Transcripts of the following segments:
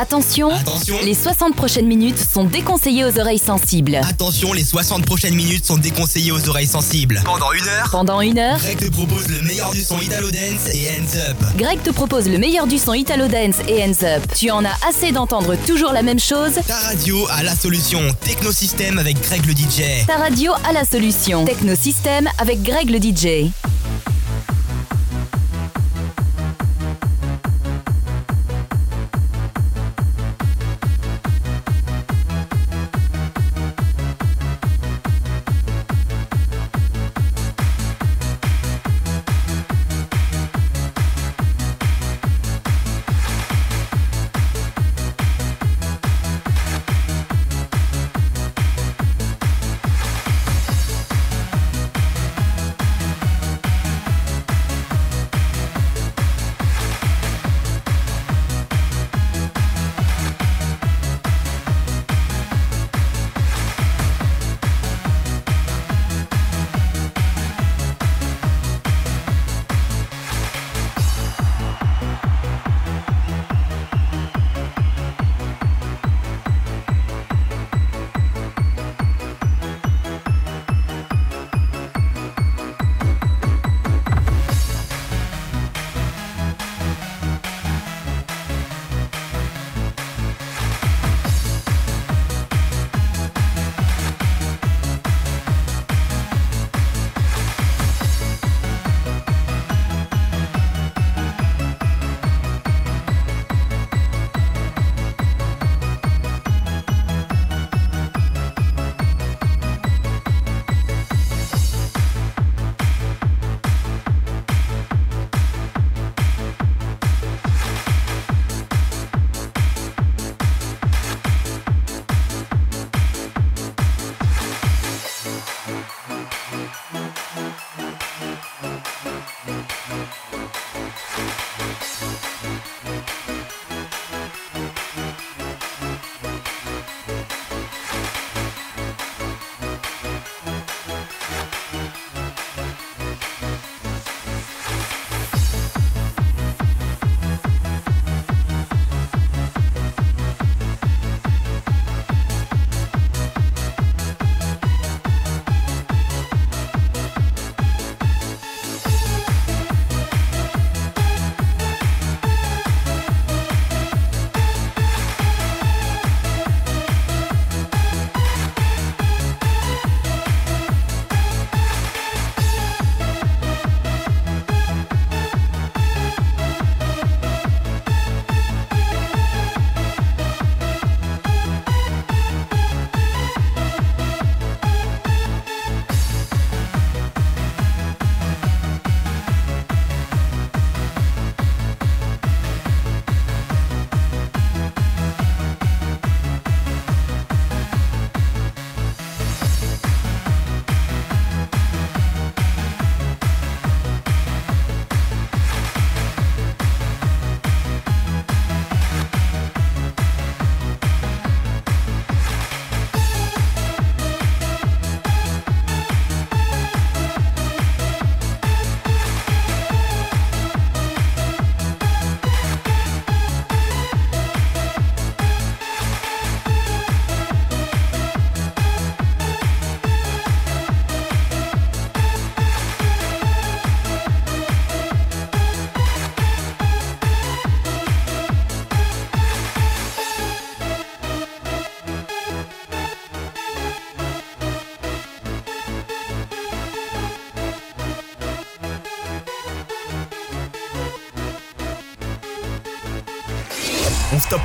Attention, Attention. les 60 prochaines minutes sont déconseillées aux oreilles sensibles. Attention, les 60 prochaines minutes sont déconseillées aux oreilles sensibles. Pendant une heure, Pendant une heure, Greg te propose le meilleur du son Italo Dance et Hands Up. Greg te propose le meilleur du son Italo Dance et Hands Up. Tu en as assez d'entendre toujours la même chose? Ta radio a la solution. Technosystème avec Greg le DJ. Ta radio a la solution. Technosystème avec Greg le DJ.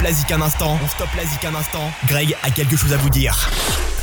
La un instant. On stoppe la zik un instant. Greg a quelque chose à vous dire.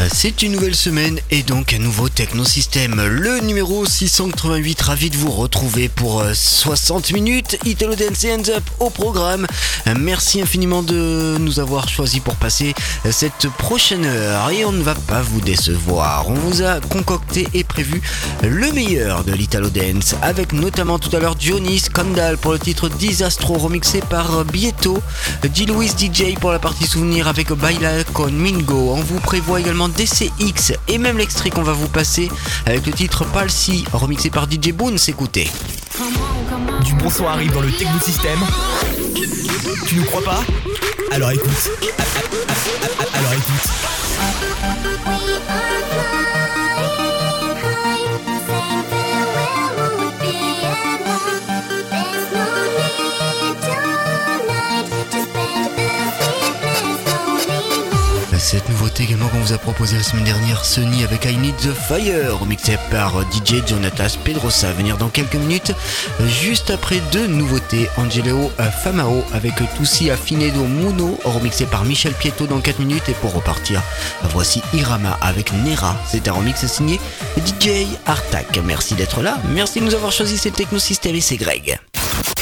Euh, C'est une nouvelle semaine et donc un nouveau Technosystème. Le numéro 688, ravi de vous retrouver pour euh, 60 minutes. Italo Dance Hands Up au programme. Euh, Merci infiniment de nous avoir choisi pour passer euh, cette prochaine heure et on ne va pas vous décevoir. On vous a concocté et prévu le meilleur de l'Italo Dance avec notamment tout à l'heure Johnny Scandal pour le titre Disastro remixé par Bieto, D. Louis DJ pour la partie souvenir avec Baila con Mingo. On vous prévoit également DCX et même l'extrait qu'on va vous passer avec le titre Palsy remixé par DJ Boone. S'écoutez. Du bon arrive dans le Techno System. Tu ne crois pas? Alors écoute. Alors écoute. Cette nouveauté également qu'on vous a proposé la semaine dernière, Sony avec I Need the Fire, remixé par DJ Jonatas Pedrosa, à venir dans quelques minutes. Juste après deux nouveautés, Angelo Famao avec Toussi Affinedo Muno, remixé par Michel Pietto dans 4 minutes. Et pour repartir, voici Irama avec Nera. C'est un remix signé DJ Artak. Merci d'être là, merci de nous avoir choisi cette technosystème et Greg.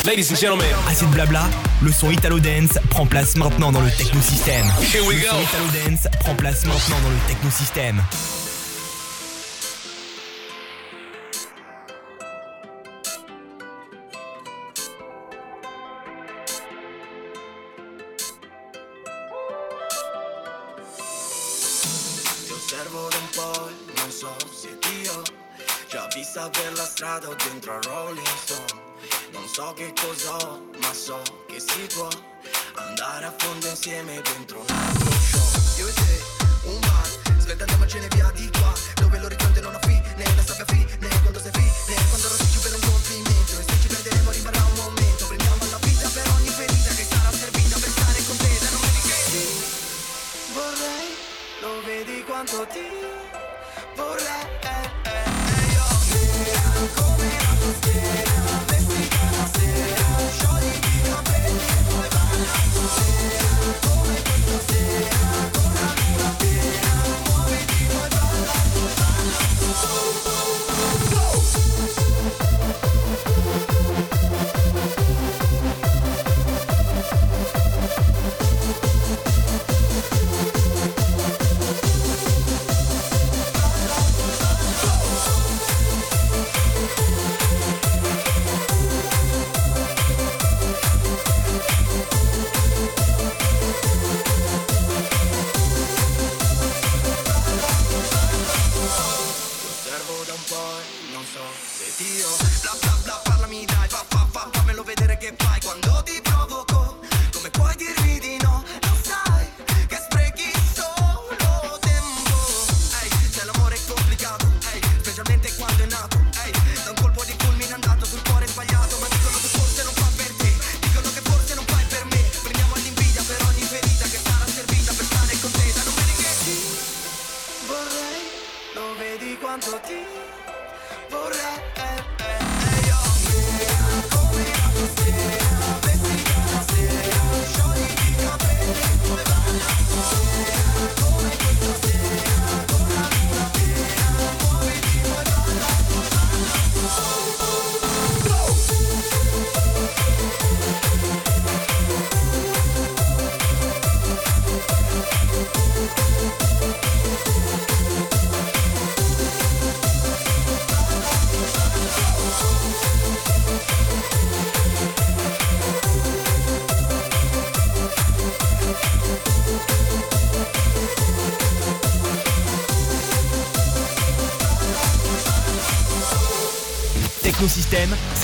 Ladies and gentlemen, assez de blabla, le son Italo Dance prend place maintenant dans le technosystème. Here we le go. son Italo Dance prend place maintenant dans le technosystème. So che cos'ho, ma so che si può Andare a fondo insieme dentro un altro show Io e te, un bar, svelta andiamocene via di qua Dove l'orizzonte non ha fine, la sabbia fine Quando sei fine, quando rosicci per un complimento E se ci perderemo rimarrà un momento Prendiamo la vita per ogni ferita che sarà servita per stare con te Da non vedi che vorrei, lo vedi quanto ti vorrei.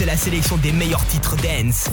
La sélection des meilleurs titres dance.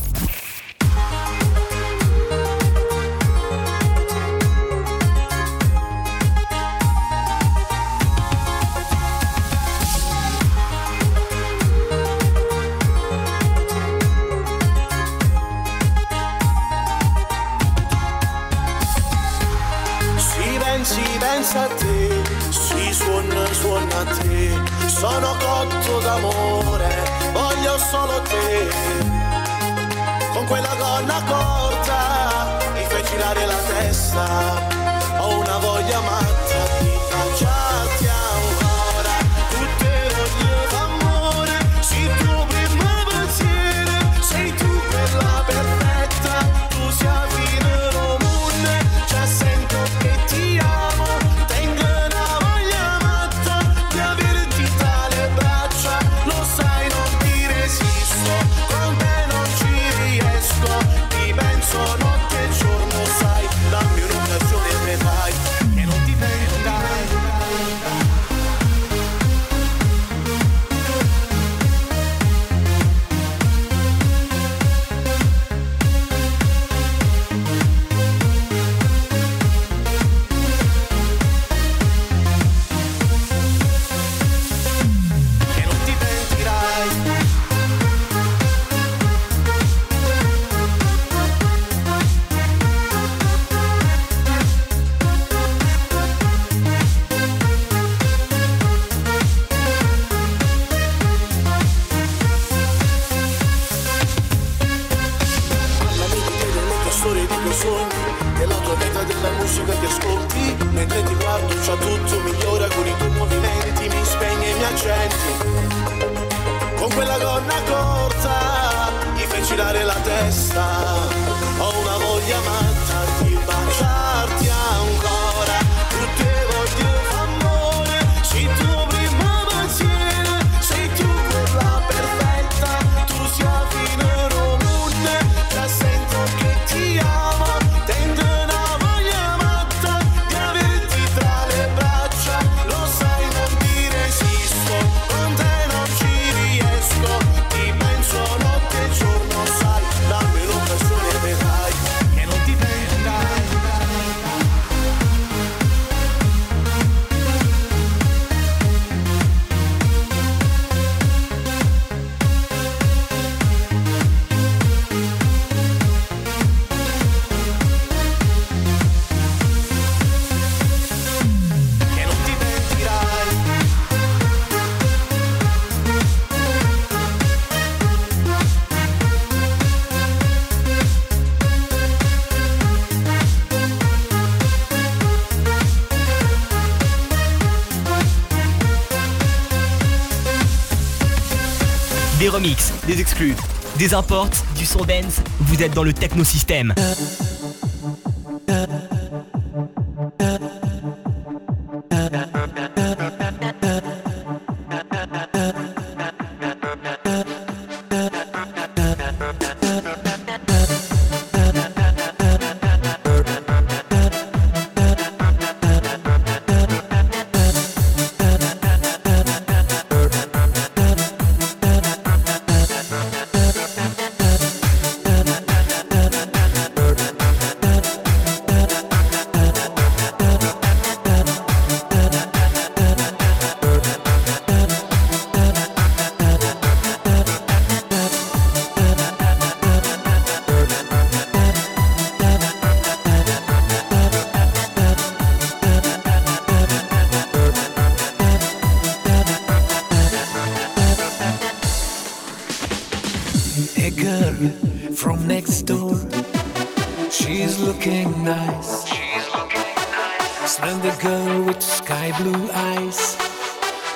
Des imports, du son dance, vous êtes dans le technosystème.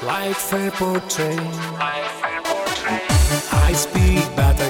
Life fair portrait. I speak better.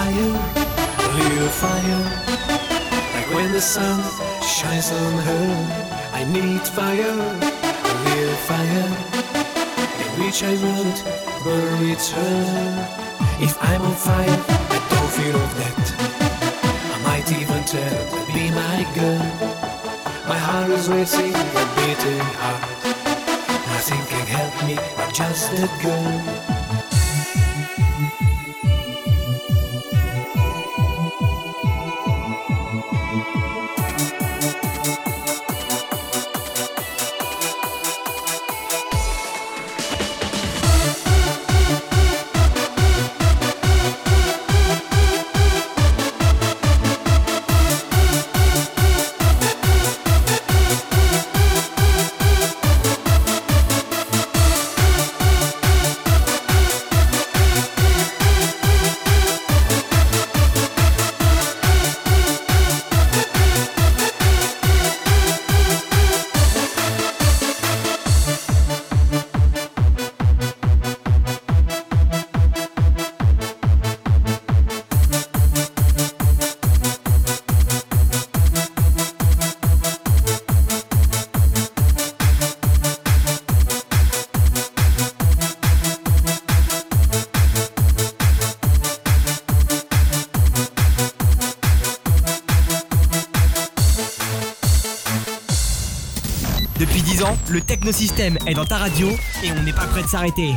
fire, real fire. Like when the sun shines on her, I need fire, real fire. In which I would bury her. If I'm on fire, I don't fear of that. I might even tell to be my girl. My heart is racing, a beating heart. Nothing can help me, I'm just a girl. Le technosystème est dans ta radio et on n'est pas prêt de s'arrêter.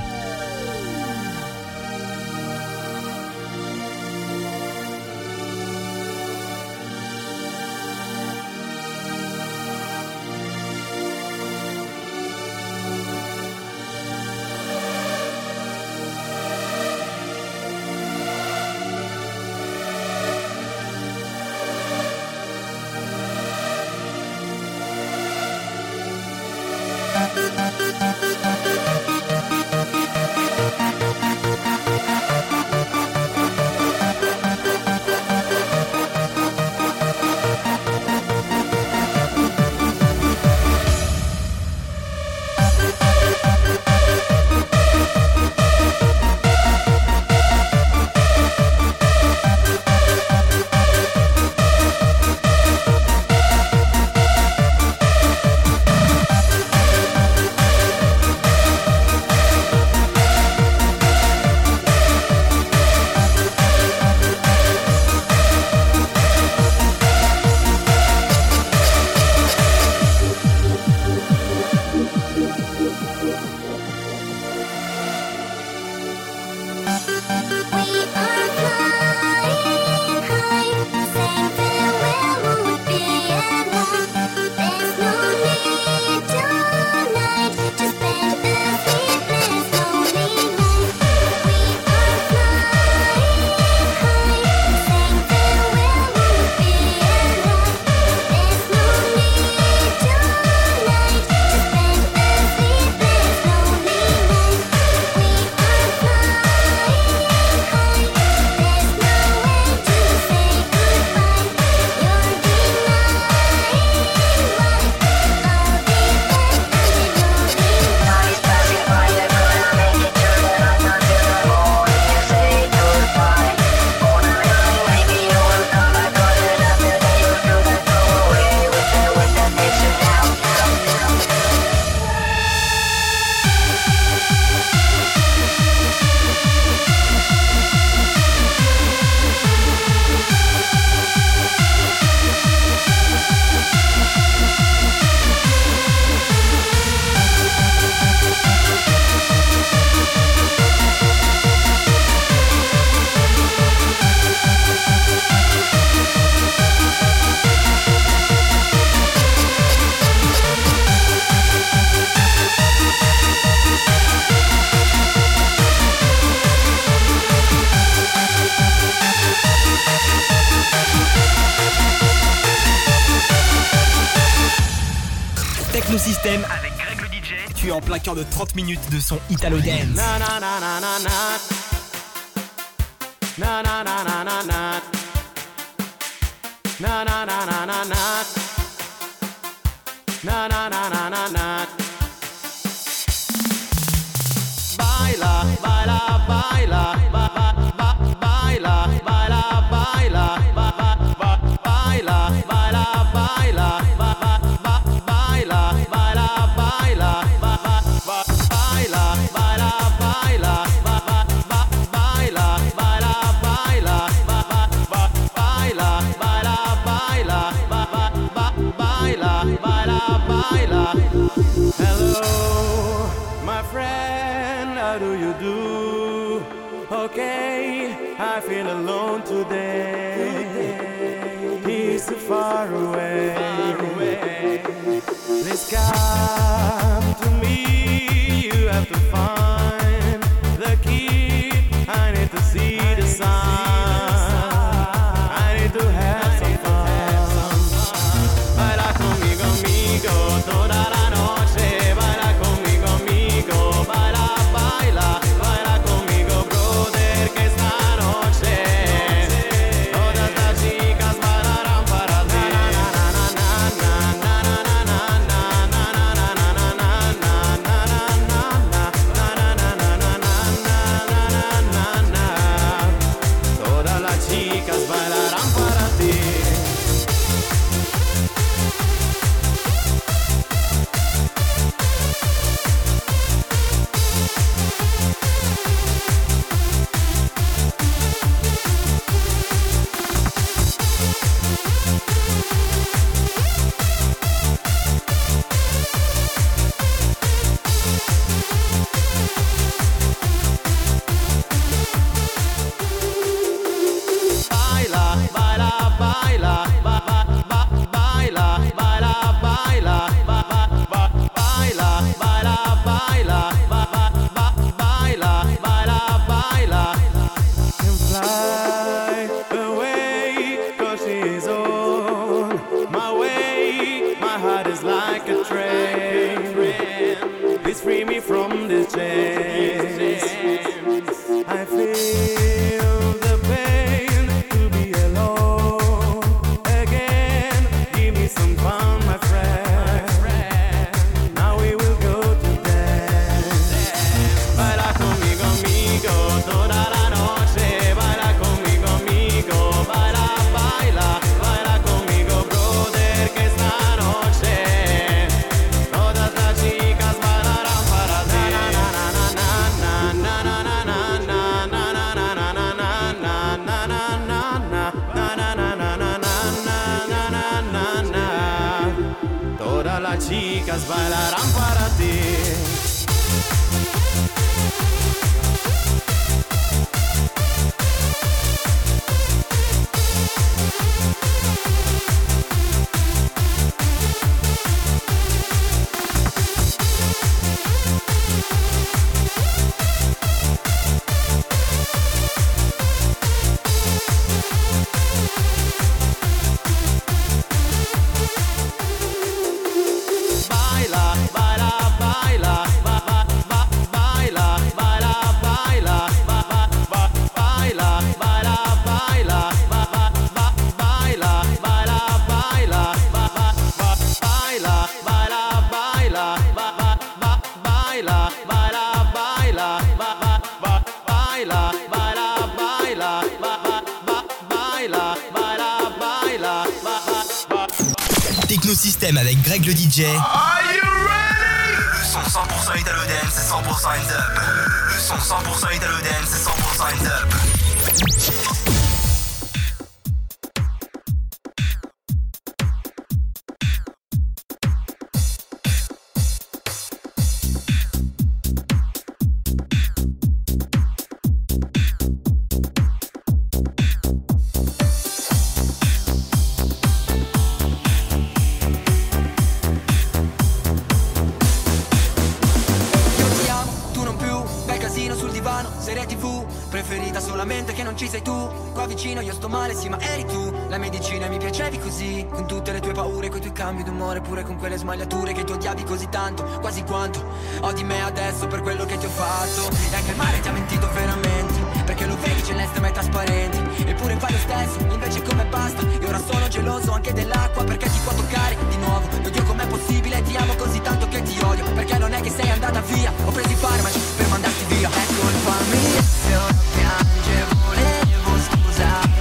De son Italo Dance. far away. Far away. Please come to me. You have to. Ci sei tu, qua vicino io sto male, sì ma eri tu. La medicina mi piacevi così. Con tutte le tue paure, coi tuoi cambi d'umore Pure con quelle smagliature che ti odiavi così tanto Quasi quanto. Odi me adesso per quello che ti ho fatto. E anche il mare ti ha mentito veramente Perché lo vedi celeste ma è trasparente Eppure fai lo stesso, invece come basta. E ora sono geloso anche dell'acqua Perché ti può toccare di nuovo, non possibile Ti amo così tanto che ti odio. Perché non è che sei andata via Ho preso i farmaci per mandarti via. È colpa mia se piange volevo scusare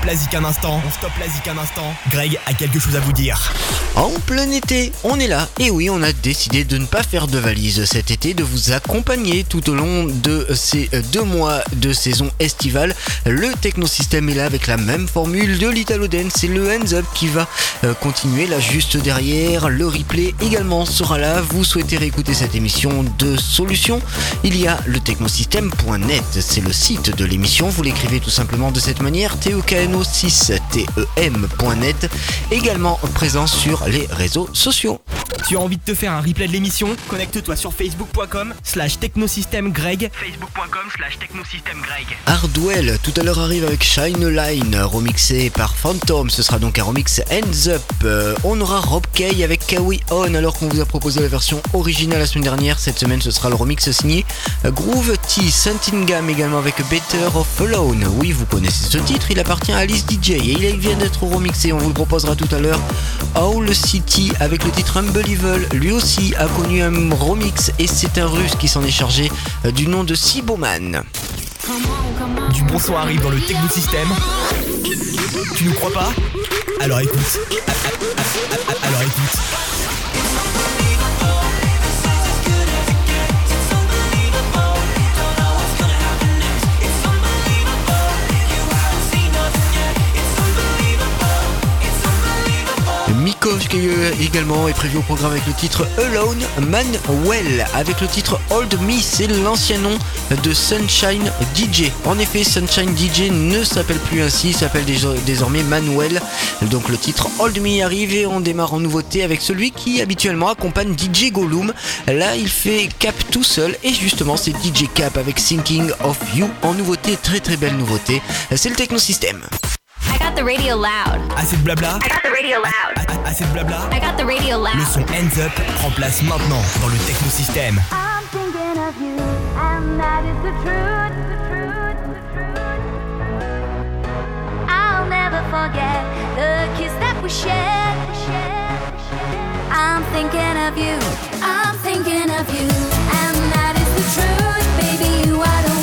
stoppe la un instant. On stoppe la zik un instant. Greg a quelque chose à vous dire. En plein été, on est là. Et oui, on a décidé de ne pas faire de valise cet été, de vous accompagner tout au long de ces deux mois de saison estivale. Le Technosystème est là avec la même formule de l'Italo Dance. C'est le Hands Up qui va euh, continuer là juste derrière. Le replay également sera là. Vous souhaitez réécouter cette émission de solutions Il y a le technosystème.net. C'est le site de l'émission. Vous l'écrivez tout simplement de cette manière. TOKNO6TEM.net. Également présent sur les réseaux sociaux. Tu as envie de te faire un replay de l'émission? Connecte-toi sur facebook.com slash technosystèmegreg facebook.com slash technosystèmegreg Hardwell, tout à l'heure arrive avec Shine Line, remixé par Phantom. Ce sera donc un remix Hands Up. Euh, on aura Rob Kay avec Kawi On, alors qu'on vous a proposé la version originale la semaine dernière. Cette semaine, ce sera le remix signé Groove T. Santingam également avec Better of Alone. Oui, vous connaissez ce titre, il appartient à Alice DJ et il vient d'être remixé. On vous le proposera tout à l'heure. Owl City avec le titre Evil, lui aussi a connu un remix et c'est un russe qui s'en est chargé euh, du nom de Siboman. Du bon arrive dans le technosystème. Tu nous crois pas? Alors écoute. Alors écoute. Mikos euh, également est prévu au programme avec le titre Alone Manuel avec le titre Old Me c'est l'ancien nom de Sunshine DJ en effet Sunshine DJ ne s'appelle plus ainsi s'appelle désormais Manuel. Donc le titre Old Me arrive et on démarre en nouveauté avec celui qui habituellement accompagne DJ Gollum. Là il fait Cap tout seul et justement c'est DJ Cap avec Thinking of You. En nouveauté très très belle nouveauté. C'est le technosystème got the radio loud. Assez de blabla I got the radio loud. A- Assez de blabla I got the radio Le loud. son Hands Up prend place maintenant dans le technosystème. I'm thinking of you, and that is the truth. The truth, the truth. I'll never forget the kiss that we shared. I'm thinking of you, I'm thinking of you, and that is the truth, baby. You are the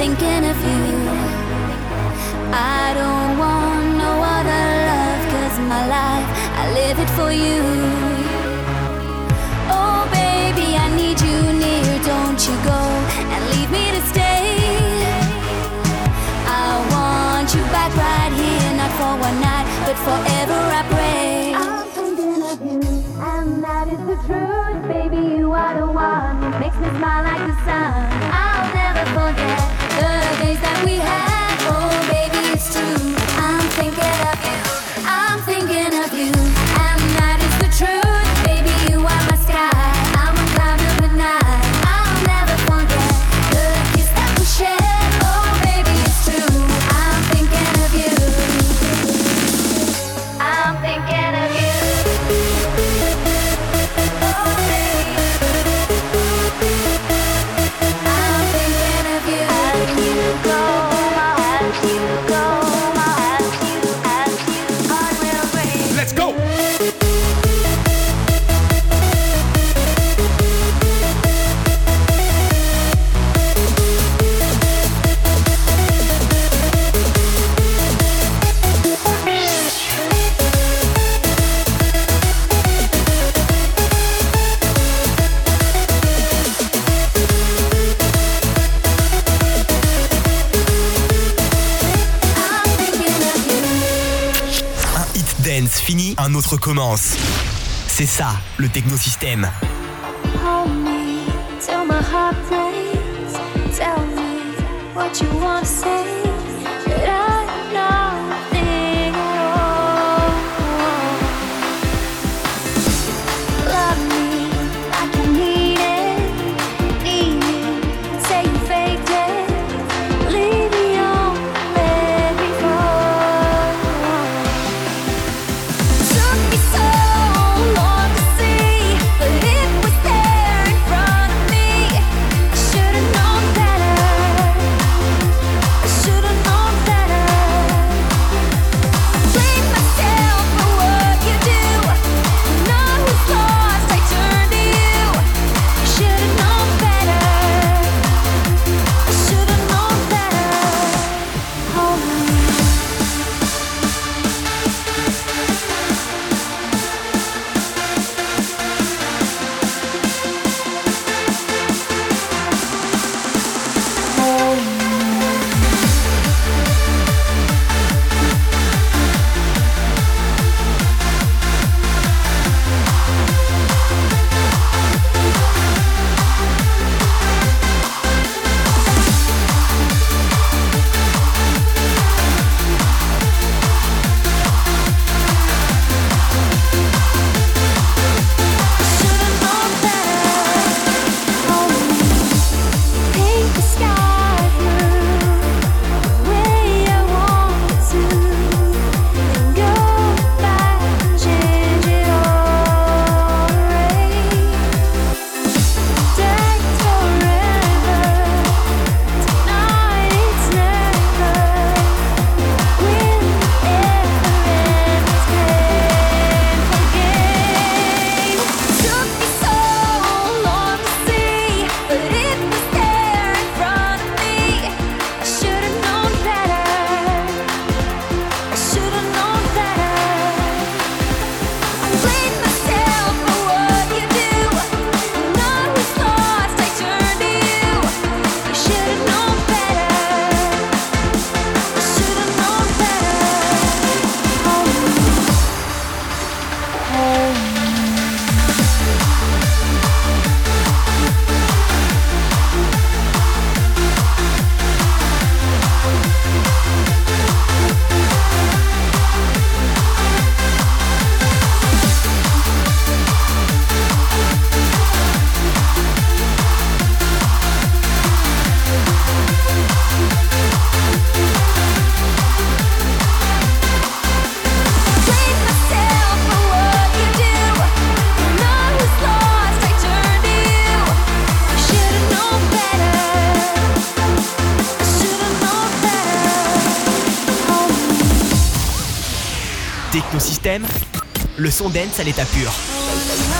thinking of you. I don't want no other love, cause my life, I live it for you. Oh, baby, I need you near. Don't you go and leave me to stay. I want you back right here, not for one night, but forever I pray. I'm thinking of you, and that is the truth, baby. You are the one who makes me smile like the sun. recommence. C'est ça, le technosystème. Hold my heart breaks. Tell me what you wanna say. son dance à l'état pur. Oh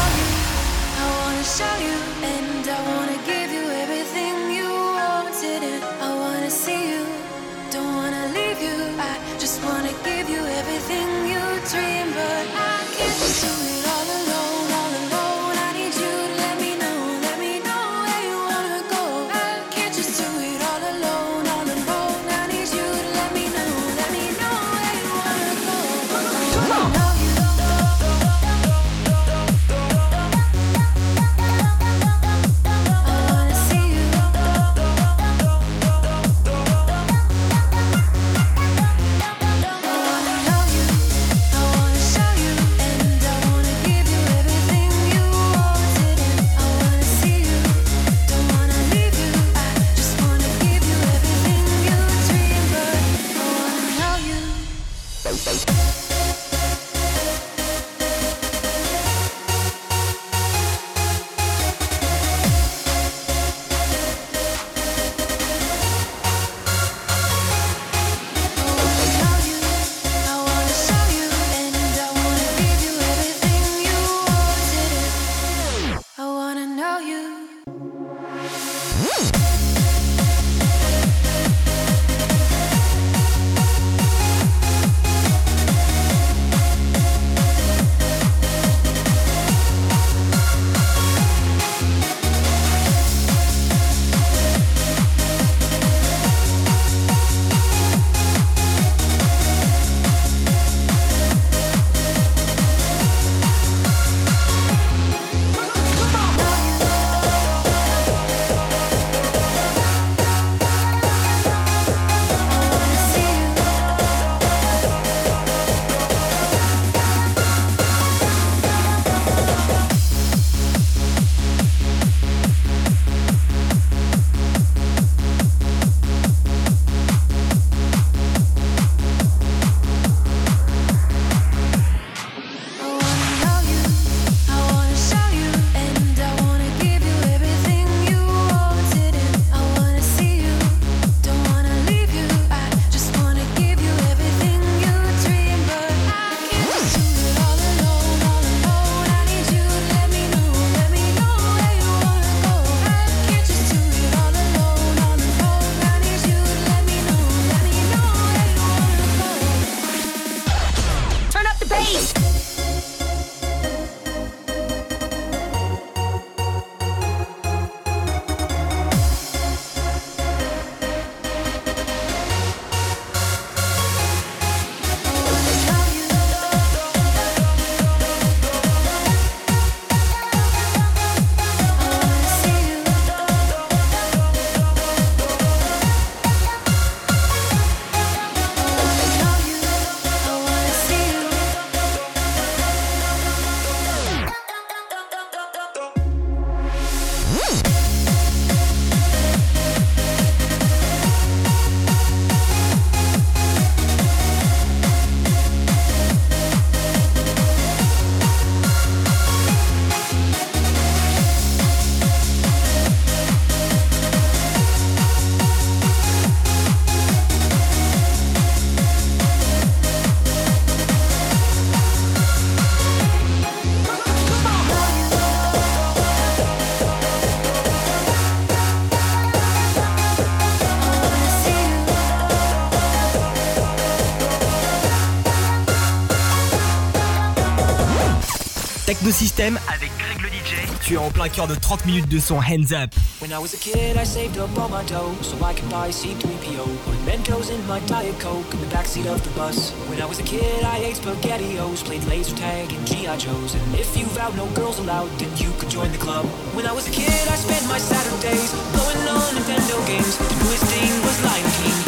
Technosystème avec Greg le DJ. Tu es en plein cœur de 30 minutes de son Hands Up. When I was a kid, I saved up all my dough so I could buy C3PO. Put Mentos in my Diet Coke in the backseat of the bus. When I was a kid, I ate SpaghettiOs, played laser tag and G.I. Joes. And if you vowed no girls allowed, then you could join the club. When I was a kid, I spent my Saturdays blowing on Nintendo games. The newest thing was Lion King,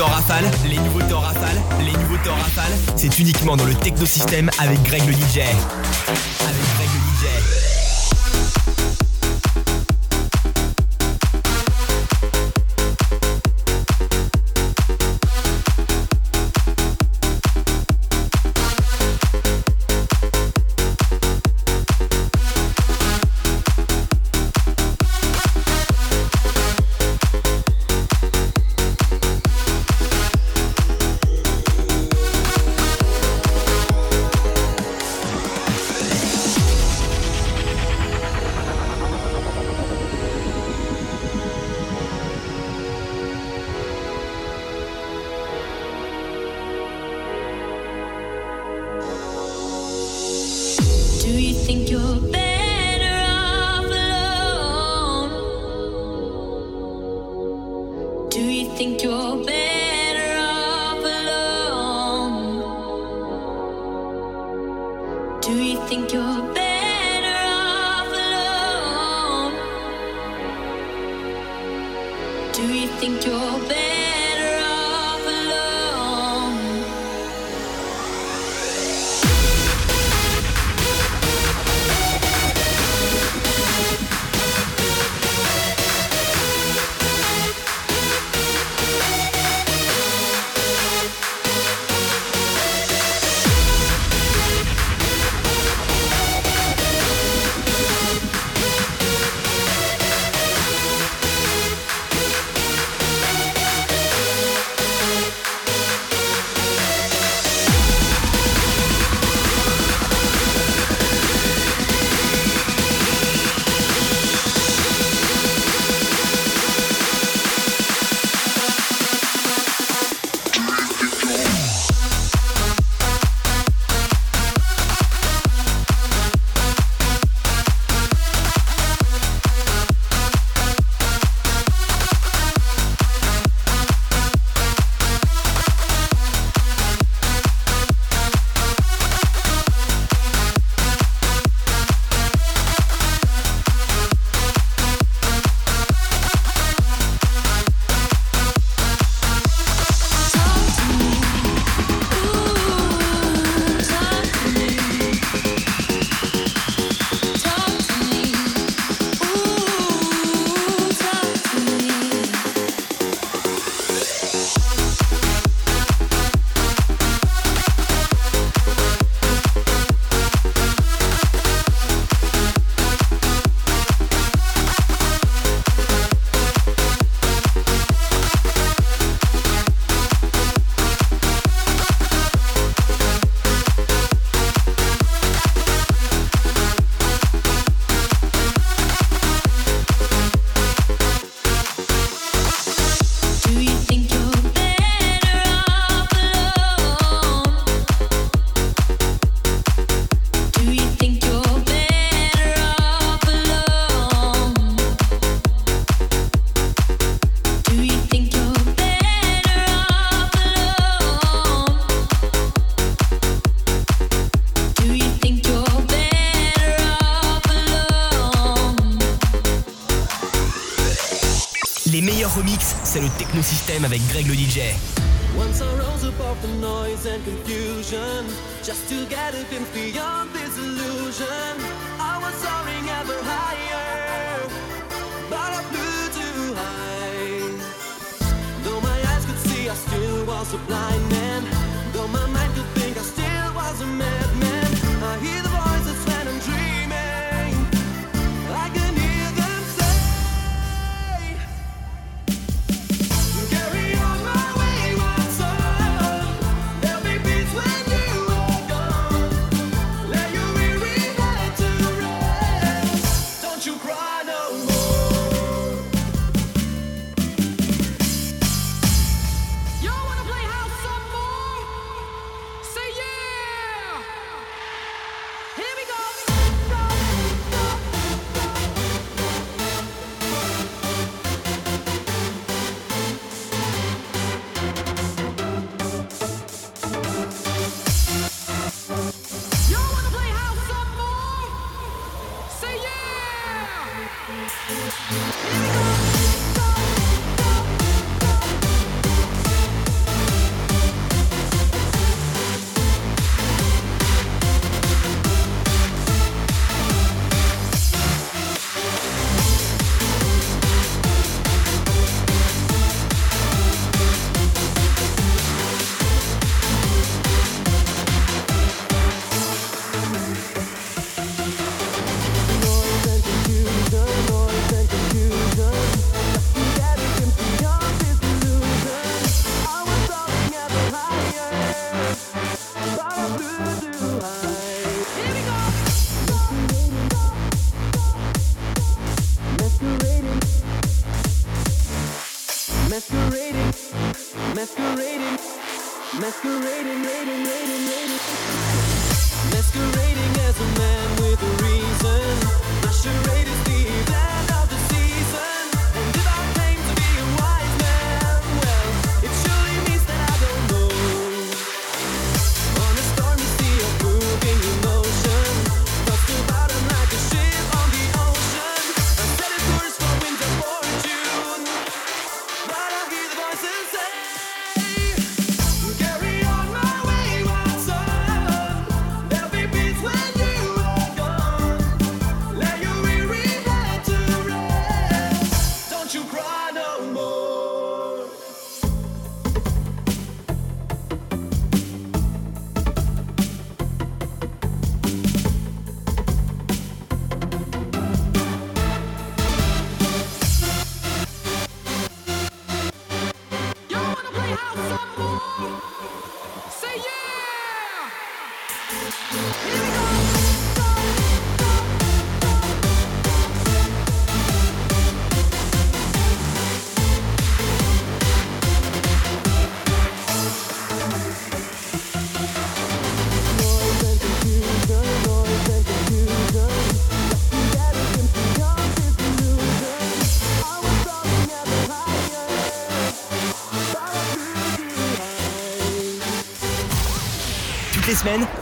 temps rafale, les nouveaux temps rafale, les nouveaux temps rafale, c'est uniquement dans le technosystème avec Greg le DJ.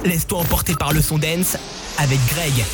Laisse-toi emporter par le son dance avec Greg.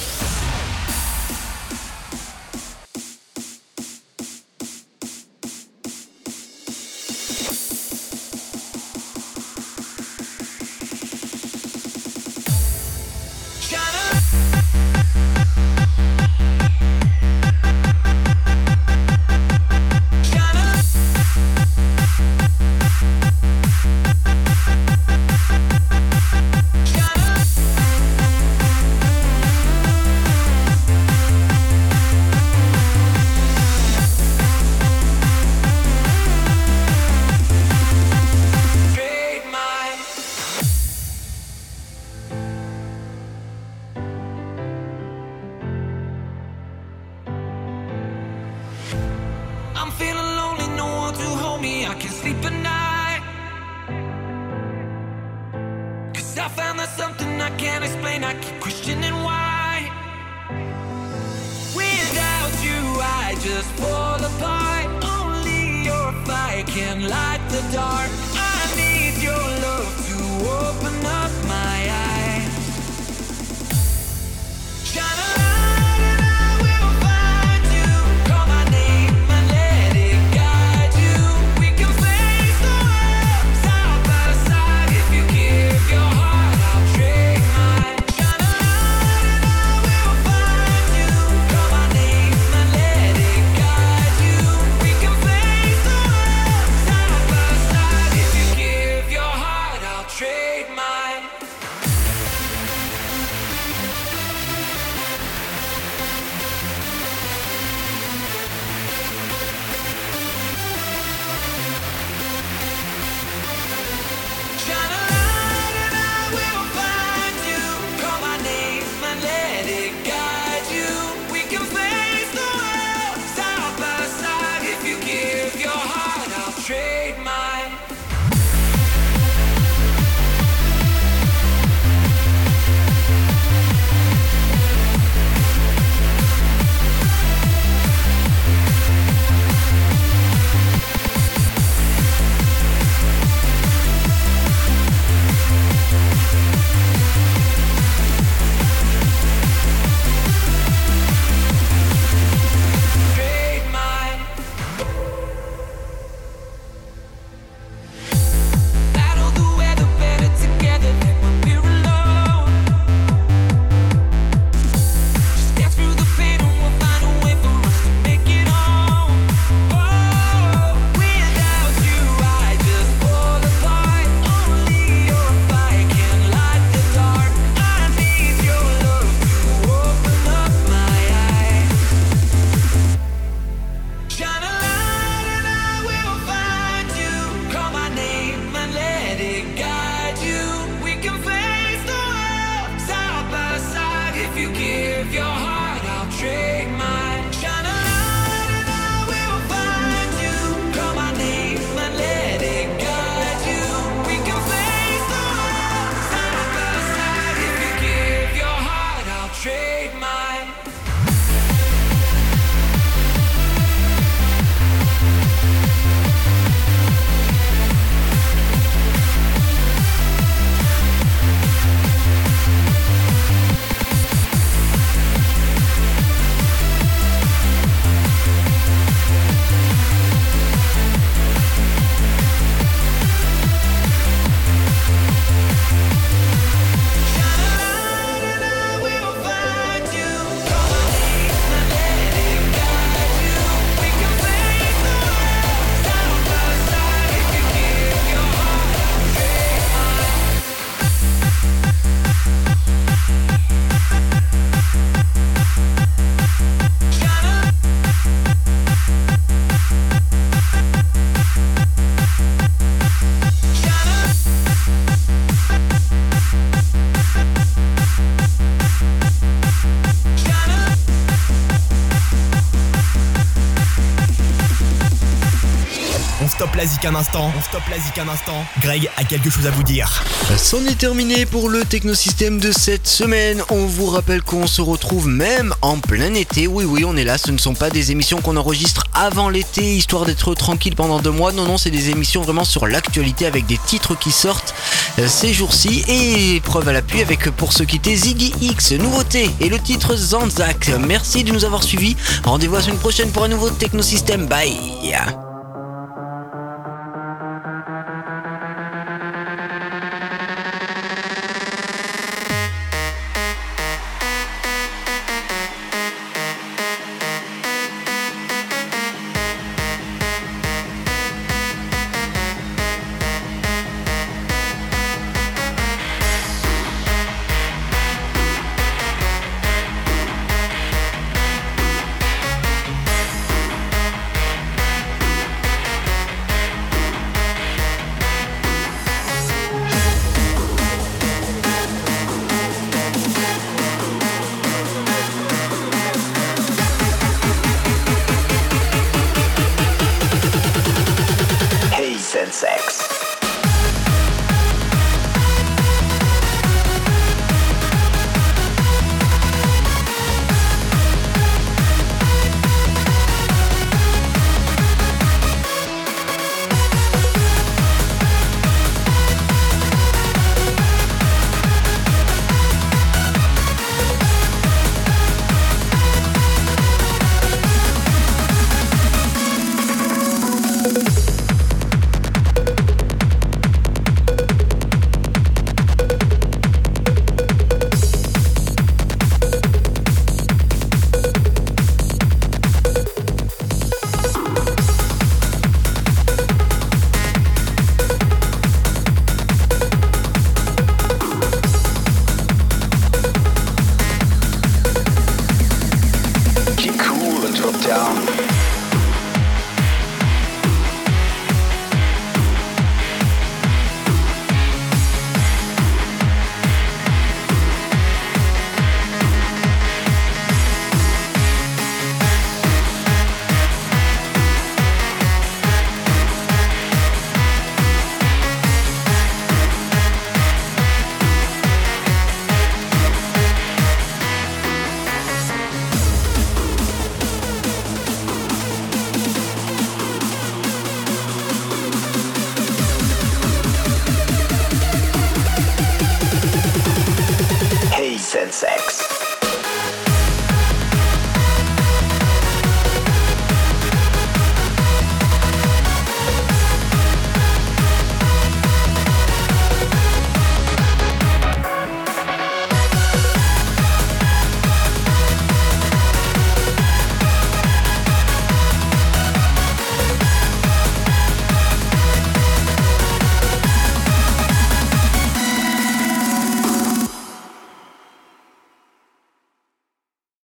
Un instant. On stoppe la un instant. Greg a quelque chose à vous dire. C'en est terminé pour le technosystème de cette semaine. On vous rappelle qu'on se retrouve même en plein été. Oui, oui, on est là. Ce ne sont pas des émissions qu'on enregistre avant l'été, histoire d'être tranquille pendant deux mois. Non, non, c'est des émissions vraiment sur l'actualité avec des titres qui sortent euh, ces jours-ci. Et preuve à l'appui avec, pour se quitter, Ziggy X, nouveauté, et le titre Zanzak. Merci de nous avoir suivis. Rendez-vous la semaine prochaine pour un nouveau technosystème. Bye.